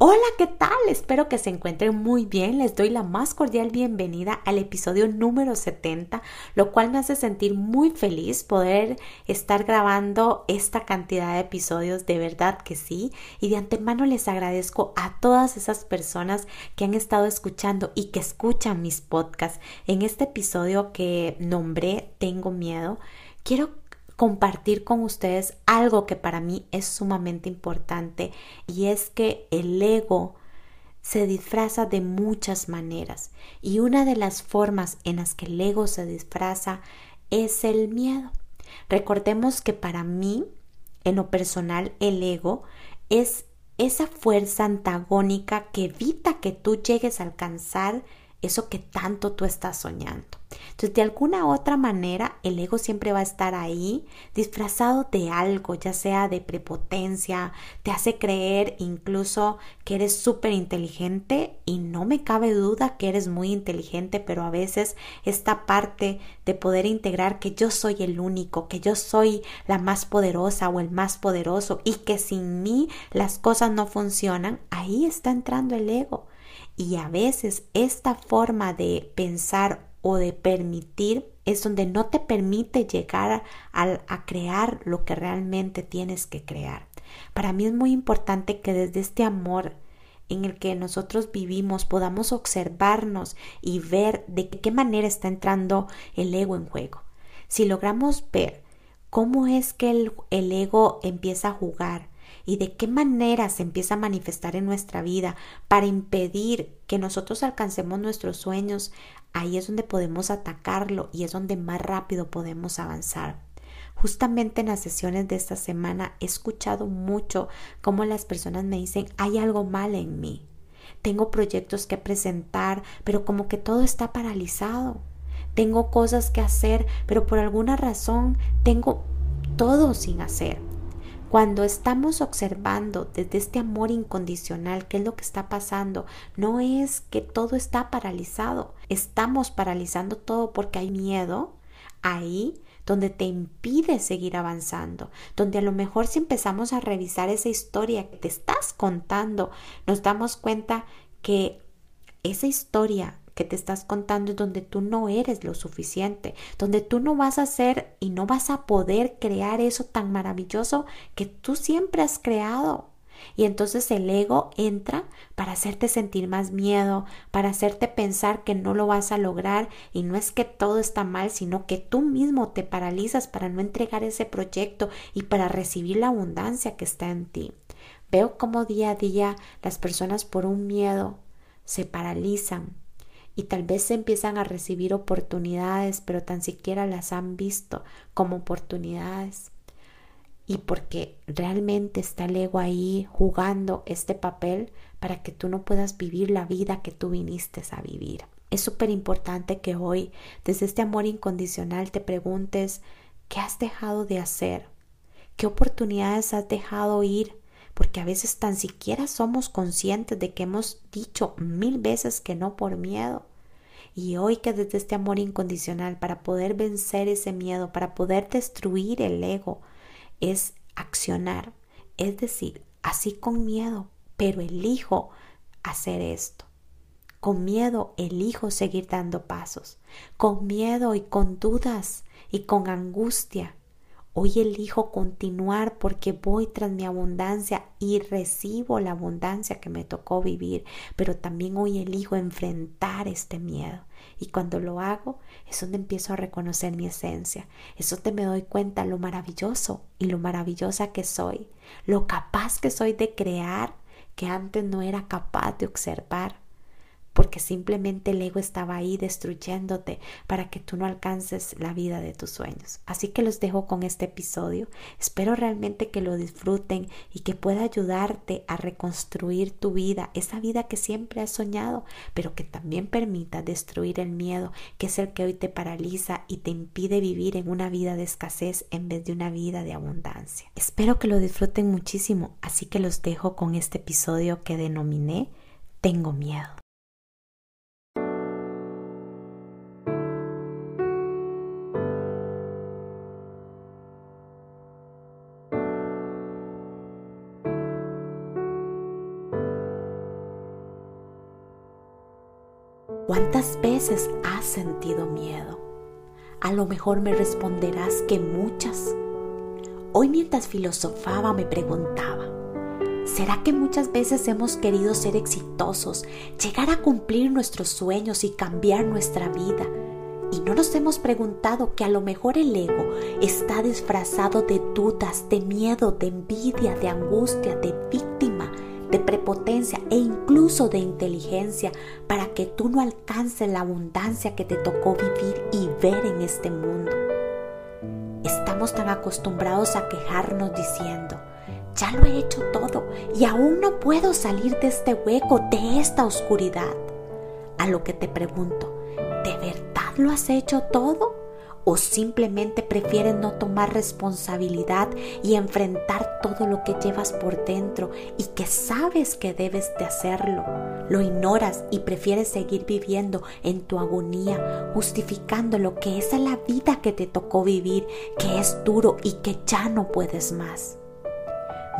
Hola, ¿qué tal? Espero que se encuentren muy bien. Les doy la más cordial bienvenida al episodio número 70, lo cual me hace sentir muy feliz poder estar grabando esta cantidad de episodios, de verdad que sí. Y de antemano les agradezco a todas esas personas que han estado escuchando y que escuchan mis podcasts. En este episodio que nombré Tengo miedo, quiero compartir con ustedes algo que para mí es sumamente importante y es que el ego se disfraza de muchas maneras y una de las formas en las que el ego se disfraza es el miedo. Recordemos que para mí, en lo personal, el ego es esa fuerza antagónica que evita que tú llegues a alcanzar eso que tanto tú estás soñando. Entonces, de alguna otra manera, el ego siempre va a estar ahí, disfrazado de algo, ya sea de prepotencia, te hace creer incluso que eres súper inteligente y no me cabe duda que eres muy inteligente, pero a veces esta parte de poder integrar que yo soy el único, que yo soy la más poderosa o el más poderoso y que sin mí las cosas no funcionan, ahí está entrando el ego. Y a veces esta forma de pensar o de permitir es donde no te permite llegar a, a, crear lo que realmente tienes que crear. Para mí es muy importante que desde este amor en el que nosotros vivimos podamos observarnos y ver de qué manera está entrando el ego en juego. Si logramos ver cómo es que el, el ego empieza a jugar, y de qué manera se empieza a manifestar en nuestra vida para impedir que nosotros alcancemos nuestros sueños, ahí es donde podemos atacarlo y es donde más rápido podemos avanzar. Justamente en las sesiones de esta semana he escuchado mucho cómo las personas me dicen hay algo mal en mí. Tengo proyectos que presentar, pero como que todo está paralizado. Tengo cosas que hacer, pero por alguna razón tengo todo sin hacer. Cuando estamos observando desde este amor incondicional qué es lo que está pasando, no es que todo está paralizado, estamos paralizando todo porque hay miedo ahí donde te impide seguir avanzando, donde a lo mejor si empezamos a revisar esa historia que te estás contando, nos damos cuenta que esa historia que te estás contando es donde tú no eres lo suficiente, donde tú no vas a ser y no vas a poder crear eso tan maravilloso que tú siempre has creado. Y entonces el ego entra para hacerte sentir más miedo, para hacerte pensar que no lo vas a lograr y no es que todo está mal, sino que tú mismo te paralizas para no entregar ese proyecto y para recibir la abundancia que está en ti. Veo cómo día a día las personas por un miedo se paralizan, y tal vez empiezan a recibir oportunidades, pero tan siquiera las han visto como oportunidades. Y porque realmente está el ego ahí jugando este papel para que tú no puedas vivir la vida que tú viniste a vivir. Es súper importante que hoy, desde este amor incondicional, te preguntes qué has dejado de hacer, qué oportunidades has dejado ir, porque a veces tan siquiera somos conscientes de que hemos dicho mil veces que no por miedo. Y hoy que desde este amor incondicional, para poder vencer ese miedo, para poder destruir el ego, es accionar. Es decir, así con miedo, pero elijo hacer esto. Con miedo elijo seguir dando pasos. Con miedo y con dudas y con angustia Hoy elijo continuar porque voy tras mi abundancia y recibo la abundancia que me tocó vivir, pero también hoy elijo enfrentar este miedo. Y cuando lo hago es donde empiezo a reconocer mi esencia, es donde me doy cuenta lo maravilloso y lo maravillosa que soy, lo capaz que soy de crear que antes no era capaz de observar porque simplemente el ego estaba ahí destruyéndote para que tú no alcances la vida de tus sueños. Así que los dejo con este episodio. Espero realmente que lo disfruten y que pueda ayudarte a reconstruir tu vida, esa vida que siempre has soñado, pero que también permita destruir el miedo, que es el que hoy te paraliza y te impide vivir en una vida de escasez en vez de una vida de abundancia. Espero que lo disfruten muchísimo, así que los dejo con este episodio que denominé Tengo miedo. ¿Cuántas veces has sentido miedo? A lo mejor me responderás que muchas. Hoy mientras filosofaba me preguntaba, ¿será que muchas veces hemos querido ser exitosos, llegar a cumplir nuestros sueños y cambiar nuestra vida? Y no nos hemos preguntado que a lo mejor el ego está disfrazado de dudas, de miedo, de envidia, de angustia, de víctima, de prepotencia e incluso de inteligencia para que tú no alcances la abundancia que te tocó vivir y ver en este mundo. Estamos tan acostumbrados a quejarnos diciendo, ya lo he hecho todo y aún no puedo salir de este hueco, de esta oscuridad. A lo que te pregunto, ¿de verdad lo has hecho todo? o simplemente prefieres no tomar responsabilidad y enfrentar todo lo que llevas por dentro y que sabes que debes de hacerlo. Lo ignoras y prefieres seguir viviendo en tu agonía, justificando lo que es la vida que te tocó vivir, que es duro y que ya no puedes más.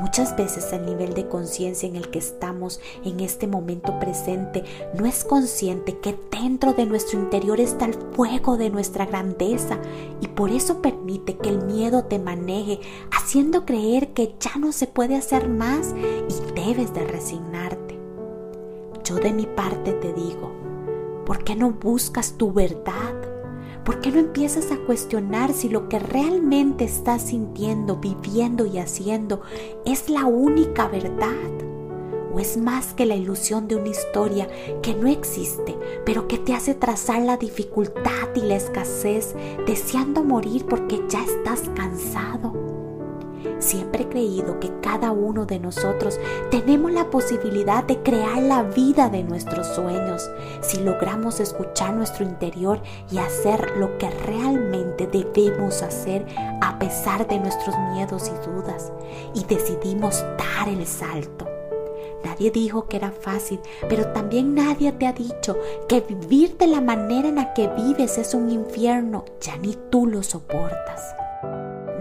Muchas veces el nivel de conciencia en el que estamos en este momento presente no es consciente que dentro de nuestro interior está el fuego de nuestra grandeza y por eso permite que el miedo te maneje, haciendo creer que ya no se puede hacer más y debes de resignarte. Yo de mi parte te digo, ¿por qué no buscas tu verdad? ¿Por qué no empiezas a cuestionar si lo que realmente estás sintiendo, viviendo y haciendo es la única verdad? ¿O es más que la ilusión de una historia que no existe, pero que te hace trazar la dificultad y la escasez, deseando morir porque ya estás cansado? Siempre he creído que cada uno de nosotros tenemos la posibilidad de crear la vida de nuestros sueños si logramos escuchar nuestro interior y hacer lo que realmente debemos hacer a pesar de nuestros miedos y dudas y decidimos dar el salto. Nadie dijo que era fácil, pero también nadie te ha dicho que vivir de la manera en la que vives es un infierno, ya ni tú lo soportas.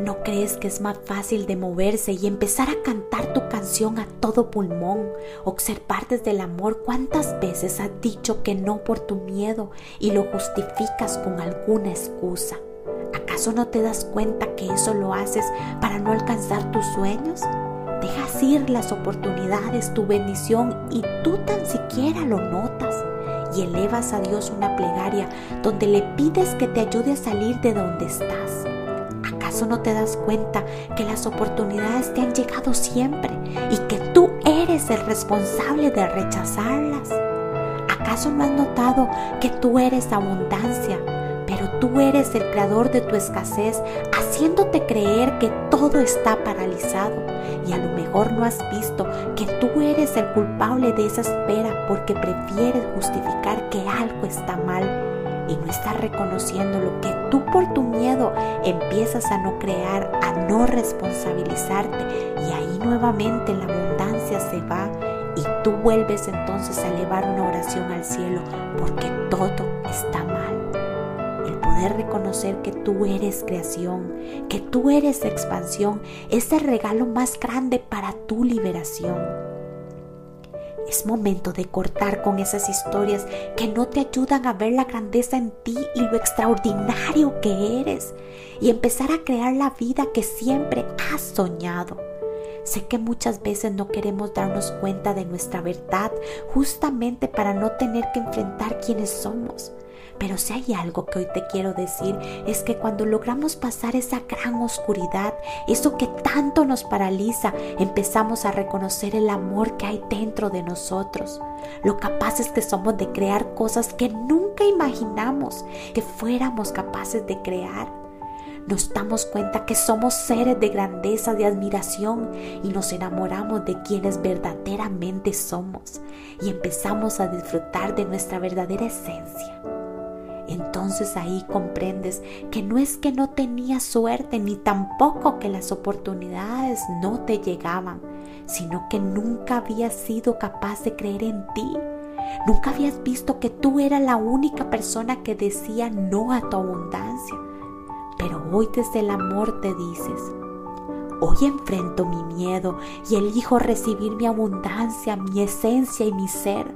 ¿No crees que es más fácil de moverse y empezar a cantar tu canción a todo pulmón? Observar desde el amor cuántas veces has dicho que no por tu miedo y lo justificas con alguna excusa. ¿Acaso no te das cuenta que eso lo haces para no alcanzar tus sueños? Dejas ir las oportunidades, tu bendición y tú tan siquiera lo notas y elevas a Dios una plegaria donde le pides que te ayude a salir de donde estás no te das cuenta que las oportunidades te han llegado siempre y que tú eres el responsable de rechazarlas? ¿Acaso no has notado que tú eres abundancia, pero tú eres el creador de tu escasez, haciéndote creer que todo está paralizado? Y a lo mejor no has visto que tú eres el culpable de esa espera porque prefieres justificar que algo está mal y no estás reconociendo lo que tú por tu miedo empiezas a no crear, a no responsabilizarte y ahí nuevamente la abundancia se va y tú vuelves entonces a elevar una oración al cielo porque todo está mal. El poder reconocer que tú eres creación, que tú eres expansión, es el regalo más grande para tu liberación. Es momento de cortar con esas historias que no te ayudan a ver la grandeza en ti y lo extraordinario que eres y empezar a crear la vida que siempre has soñado. Sé que muchas veces no queremos darnos cuenta de nuestra verdad justamente para no tener que enfrentar quiénes somos. Pero si hay algo que hoy te quiero decir es que cuando logramos pasar esa gran oscuridad, eso que tanto nos paraliza, empezamos a reconocer el amor que hay dentro de nosotros. Lo capaces que somos de crear cosas que nunca imaginamos que fuéramos capaces de crear nos damos cuenta que somos seres de grandeza, de admiración y nos enamoramos de quienes verdaderamente somos y empezamos a disfrutar de nuestra verdadera esencia. Entonces ahí comprendes que no es que no tenías suerte ni tampoco que las oportunidades no te llegaban, sino que nunca habías sido capaz de creer en ti. Nunca habías visto que tú eras la única persona que decía no a tu abundancia pero hoy desde el amor te dices, hoy enfrento mi miedo y elijo recibir mi abundancia, mi esencia y mi ser,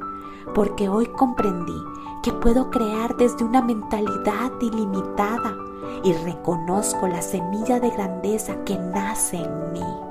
porque hoy comprendí que puedo crear desde una mentalidad ilimitada y reconozco la semilla de grandeza que nace en mí.